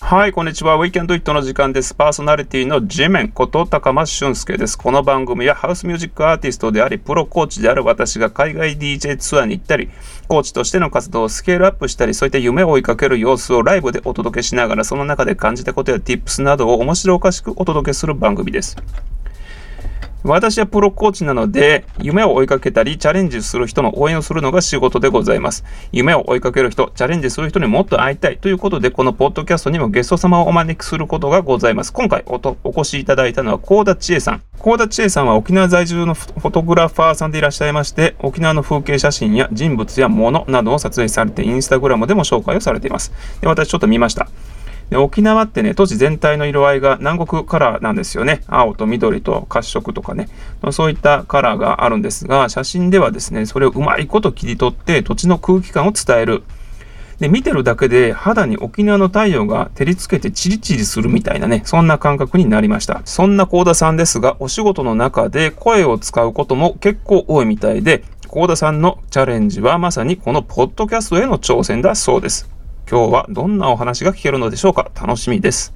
はい、こんにちは。We Can Do It の時間です。パーソナリティのジメンこと高松俊介です。この番組はハウスミュージックアーティストであり、プロコーチである私が海外 DJ ツアーに行ったり、コーチとしての活動をスケールアップしたり、そういった夢を追いかける様子をライブでお届けしながら、その中で感じたことや Tips などを面白おかしくお届けする番組です。私はプロコーチなので、夢を追いかけたり、チャレンジする人の応援をするのが仕事でございます。夢を追いかける人、チャレンジする人にもっと会いたいということで、このポッドキャストにもゲスト様をお招きすることがございます。今回おお越しいただいたのは、高田千恵さん。高田千恵さんは沖縄在住のフォトグラファーさんでいらっしゃいまして、沖縄の風景写真や人物や物などを撮影されて、インスタグラムでも紹介をされています。で私ちょっと見ました。で沖縄ってね、都市全体の色合いが南国カラーなんですよね。青と緑と褐色とかね。そういったカラーがあるんですが、写真ではですね、それをうまいこと切り取って土地の空気感を伝える。で、見てるだけで肌に沖縄の太陽が照りつけてチリチリするみたいなね、そんな感覚になりました。そんな高田さんですが、お仕事の中で声を使うことも結構多いみたいで、高田さんのチャレンジはまさにこのポッドキャストへの挑戦だそうです。今日はどんなお話が聞けるのでしょうか？楽しみです。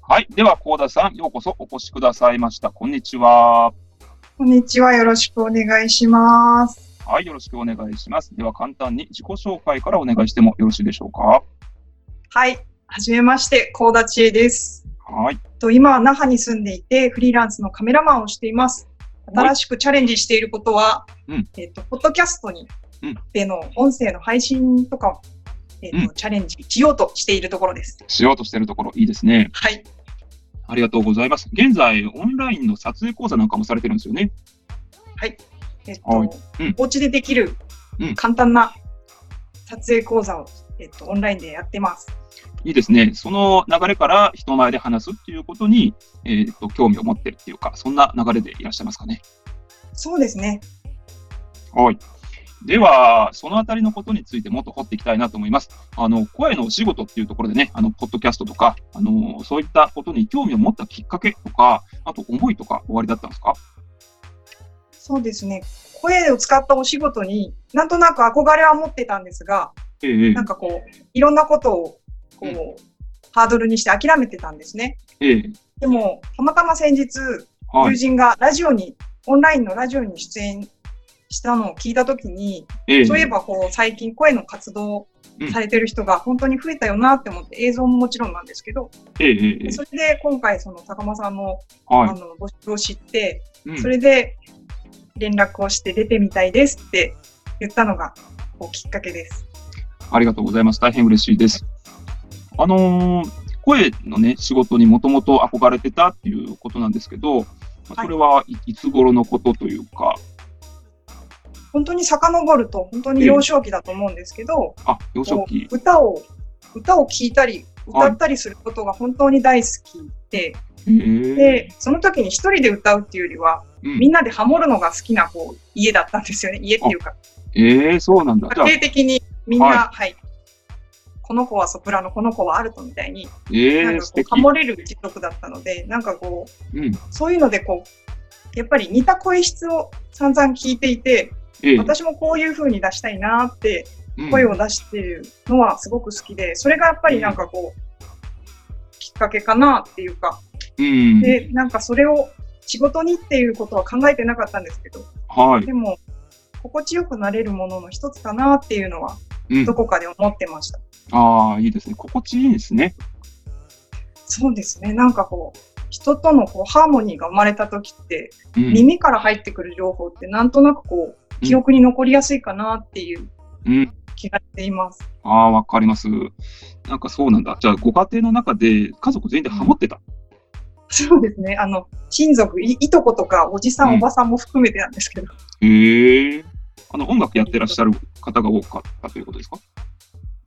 はい。では、高田さん、ようこそお越しくださいました。こんにちは。こんにちは。よろしくお願いします。はい。よろしくお願いします。では、簡単に自己紹介からお願いしてもよろしいでしょうか？はい。はじめまして、高田千恵です。はい。と今は那覇に住んでいて、フリーランスのカメラマンをしています。新しくチャレンジしていることは、うん、えっ、と、ポッドキャストに、うん、での音声の配信とかえーと、うん、チャレンジしようとしているところです。しようとしているところ、いいですね。はい。ありがとうございます。現在、オンラインの撮影講座なんかもされてるんですよね。はい。えっ、と、はいうん、お家でできる簡単な撮影講座を、えっ、と、オンラインでやってます。いいですね。その流れから人前で話すっていうことに、えっ、と、興味を持ってるっていうか、そんな流れでいらっしゃいますかね。そうですね。はい。では、そのあたりのことについてもっと掘っていきたいなと思います。あの、声のお仕事っていうところでね、あの、ポッドキャストとか、あの、そういったことに興味を持ったきっかけとか、あと思いとか終わりだったんですか？そうですね。声を使ったお仕事になんとなく憧れは持ってたんですが、ええ、なんかこう、いろんなことを、こう、うん、ハードルにして諦めてたんですね。ええ、でも、たまたま先日、友人がラジオに、オンラインのラジオに出演したのを聞いたときに、ええ、そういえばこう最近声の活動されてる人が本当に増えたよなって思って、映像ももちろんなんですけど、ええ、それで今回その高間さんの,、はい、あの募集を知って、うん、それで連絡をして出てみたいですって言ったのがこうきっかけです。ありがとうございます。大変嬉しいです。あのー、声のね、仕事にもともと憧れてたっていうことなんですけど、それはいつ頃のことというか、本当に遡ると本当に幼少期だと思うんですけど、あ幼少期。歌を歌を聴いたり歌ったりすることが本当に大好きで、でその時に一人で歌うっていうよりは、うん、みんなでハモるのが好きなこう家だったんですよね。家っていうか。ええー、そうなんだ。家庭的にみんな、はい、はい、この子はソプラノ、この子はアルトみたいに、えー、なんかこうハモれる一族だったので、なんかこう、うん、そういうのでこう、やっぱり似た声質を散々聞いていて、ええ、私もこういう風に出したいなって声を出しているのはすごく好きで、それがやっぱりなんかこう、きっかけかなっていうか、うん、で、なんかそれを仕事にっていうことは考えてなかったんですけど、はい、でも、心地よくなれるものの一つかなっていうのは、どこかで思ってました。うん、ああ、いいですね。心地いいですね。そうですね。なんかこう、人とのこうハーモニーが生まれた時って、うん、耳から入ってくる情報ってなんとなくこう、記憶に残りやすいかなっていう気がしています。うん、ああ、わかります。なんかそうなんだ。じゃあ、ご家庭の中で家族全員でハモってた、そうですね。あの、親族い、いとことか、おじさん、おばさんも含めてなんですけど。へえあの、音楽やってらっしゃる方が多かったということですか？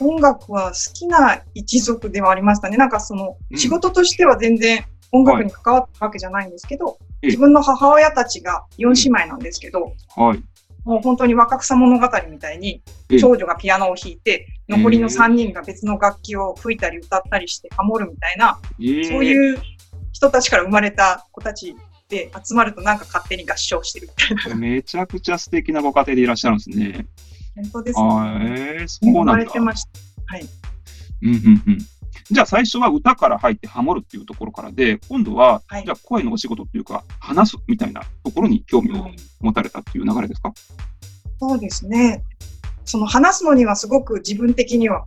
音楽は好きな一族ではありましたね。なんかその、仕事としては全然音楽に関わったわけじゃないんですけど、はい、自分の母親たちが4姉妹なんですけど、はい、もう本当に若草物語みたいに、長女がピアノを弾いて、残りの3人が別の楽器を吹いたり歌ったりしてハモるみたいな、そういう人たちから生まれた子たちで集まるとなんか勝手に合唱してるみたいな。めちゃくちゃ素敵なご家庭でいらっしゃるんですね。本当ですね。えー、そうなんだ。生まれてました。はい。うんうんうん。じゃあ最初は歌から入ってハモるっていうところからで、今度は、はい、じゃあ声のお仕事っていうか、話すみたいなところに興味を持たれたっていう流れですか、そうですね。その話すのにはすごく自分的には、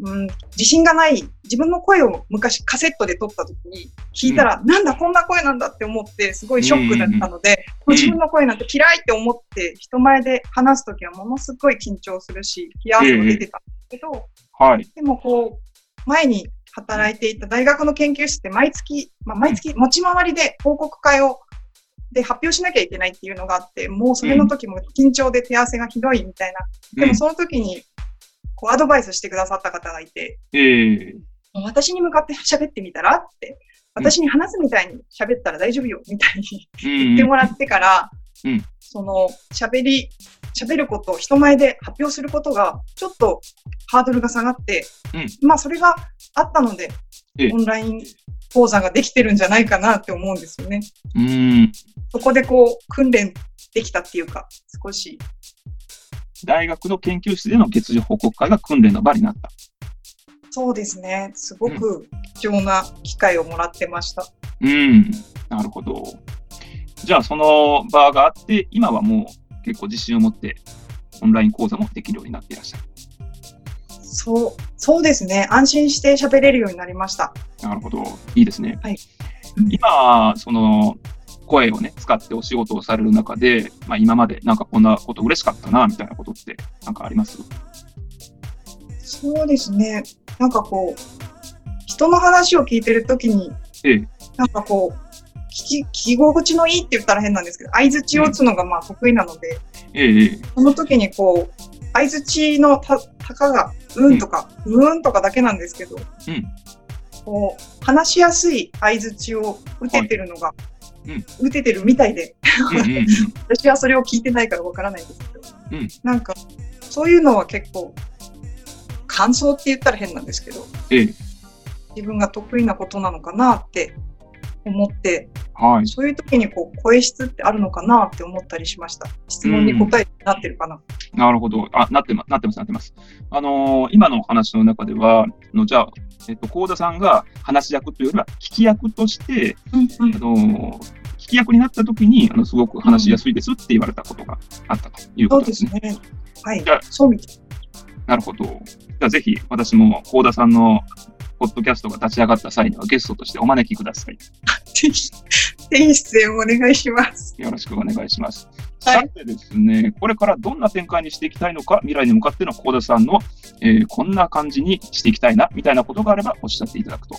うん、自信がない、自分の声を昔カセットで撮った時に聞いたら、うん、なんだこんな声なんだって思ってすごいショックだったので、うん、自分の声なんて嫌いって思って人前で話す時はものすごい緊張するし、冷や汗も出てたんですけど、はい、でもこう、前に働いていた大学の研究室って毎月、まあ、毎月持ち回りで報告会をで発表しなきゃいけないっていうのがあって、もうそれの時も緊張で手汗がひどいみたいな。でもその時にこうアドバイスしてくださった方がいて、えー、私に向かって喋ってみたらって、私に話すみたいに喋ったら大丈夫よみたいに言ってもらってから、うん、その喋り、喋ること、人前で発表することがちょっとハードルが下がって、うん、まあそれがあったので、オンライン講座ができてるんじゃないかなって思うんですよね。うんそこでこう訓練できたっていうか、少し大学の研究室での月次報告会が訓練の場になった。そうですね。すごく貴重な機会をもらってました。うん、なるほど。じゃあ、その場があって、今はもう結構自信を持ってオンライン講座もできるようになっていらっしゃる。そう、そうですね。安心して喋れるようになりました。なるほど。いいですね。はい。今、その、声をね、使ってお仕事をされる中で、まあ、今までなんかこんなこと嬉しかったな、みたいなことってなんかあります？そうですね。なんかこう、人の話を聞いてるときに、ええ、なんかこう、聞き、聞き心地のいいって言ったら変なんですけど、相づちを打つのがまあ得意なので、ええ、その時にこう、相づちのた、たかが、うんとか、うん、うんとかだけなんですけど、うん、こう、話しやすい相づちを打ててるのが、はい。打ててるみたいで、私はそれを聞いてないからわからないんですけど、うん、なんか、そういうのは結構、感想って言ったら変なんですけど、ええ、自分が得意なことなのかなって思って、はい、そういう時にこう声質ってあるのかなって思ったりしました。質問に答えになってるかな。なるほど。あ、なってます、なってます、なってます。あのー、今のお話の中では、のじゃあ、えっと、幸田さんが話し役というよりは、聞き役として、うんうん、あのー、聞き役になった時に、あの、すごく話しやすいですって言われたことがあったということですね。そうですね。はい。じゃそうみたい。なるほど。じゃあ、ぜひ、私も、幸田さんのポッドキャストが立ち上がった際にはゲストとしてお招きください。ぜひ、ぜひ出演をお願いします。よろしくお願いします。はい、さてですね、これからどんな展開にしていきたいのか、未来に向かっての幸田さんの、えー、こんな感じにしていきたいな、みたいなことがあればおっしゃっていただくと。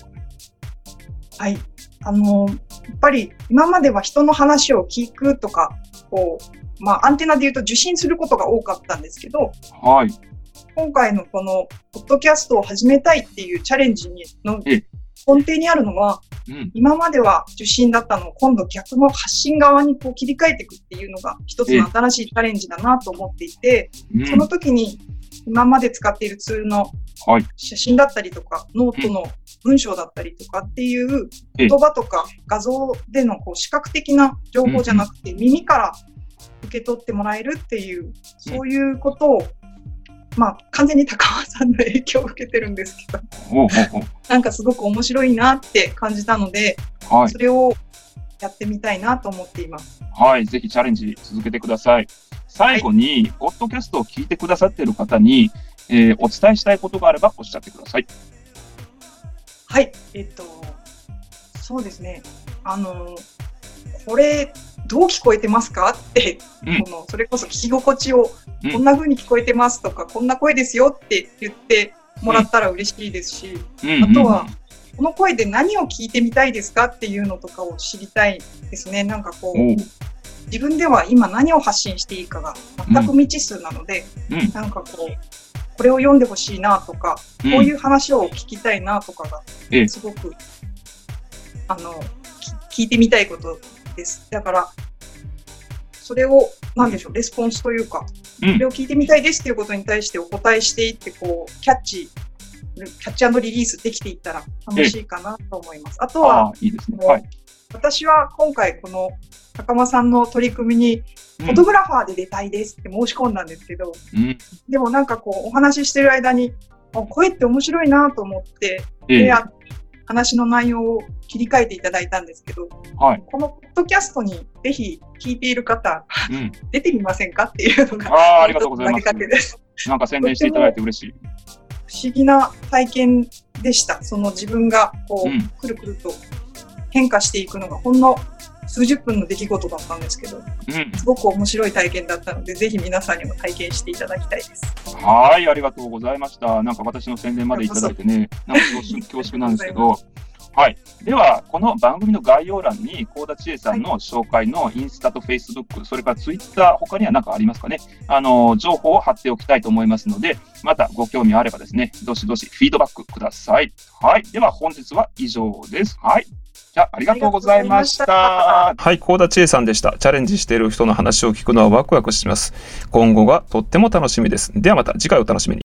はい。あの、やっぱり今までは人の話を聞くとか、こう、まあ、アンテナで言うと受信することが多かったんですけど、はい。今回のこの、ポッドキャストを始めたいっていうチャレンジにの根底にあるのは、うん、今までは受信だったのを今度逆の発信側にこう切り替えていくっていうのが一つの新しいチャレンジだなと思っていて、その時に今まで使っているツールの写真だったりとか、ノートの文章だったりとかっていう言葉とか画像でのこう視覚的な情報じゃなくて耳から受け取ってもらえるっていう、そういうことをまあ、完全に高尾さんの影響を受けてるんですけど、なんかすごく面白いなって感じたので、はい、それをやってみたいなと思っています。はい、ぜひチャレンジ続けてください。最後に、はい、ポッドキャストを聞いてくださっている方に、えー、お伝えしたいことがあればおっしゃってください。はい、えっと、そうですね。あの、これ、どう聞こえてますか？って、うん、このそれこそ聞き心地を、こんな風に聞こえてますとか、こんな声ですよって言ってもらったら嬉しいですし、あとは、この声で何を聞いてみたいですかっていうのとかを知りたいですね。なんかこう、自分では今何を発信していいかが全く未知数なので、なんかこう、これを読んでほしいなとか、こういう話を聞きたいなとかが、すごく、あの、聞いてみたいことです。だから、それを、なんでしょう、レスポンスというか、それを聞いてみたいですっていうことに対してお答えしていって、こう、キャッチ、キャッチリリースできていったら楽しいかなと思います。あとは、いいですね。はい、私は今回この高間さんの取り組みに、フォトグラファーで出たいですって申し込んだんですけど、うん、でもなんかこう、お話ししてる間に、声って面白いなと思って、で、話の内容を切り替えていただいたんですけど、はい、このポッドキャストにぜひ聞いている方、うん、出てみませんかっていうのが、あありがとうございます。なんか宣伝していただいて嬉しい。不思議な体験でした。その自分がこう、うん、くるくると変化していくのがほんの数十分の出来事だったんですけど、うん、すごく面白い体験だったので、ぜひ皆さんにも体験していただきたいです。はい、ありがとうございました。なんか私の宣伝までいただいてね、なんか恐縮恐縮なんですけど、はい。では、この番組の概要欄に、幸田千恵さんの紹介のインスタとフェイスブック、それからツイッター、他には何かありますかね？あの、情報を貼っておきたいと思いますので、またご興味あればですね、どしどしフィードバックください。はい。では、本日は以上です。はい。じゃあ、りがとうございました。はい、高田千恵さんでした。チャレンジしている人の話を聞くのはワクワクします。今後がとっても楽しみです。ではまた次回お楽しみに。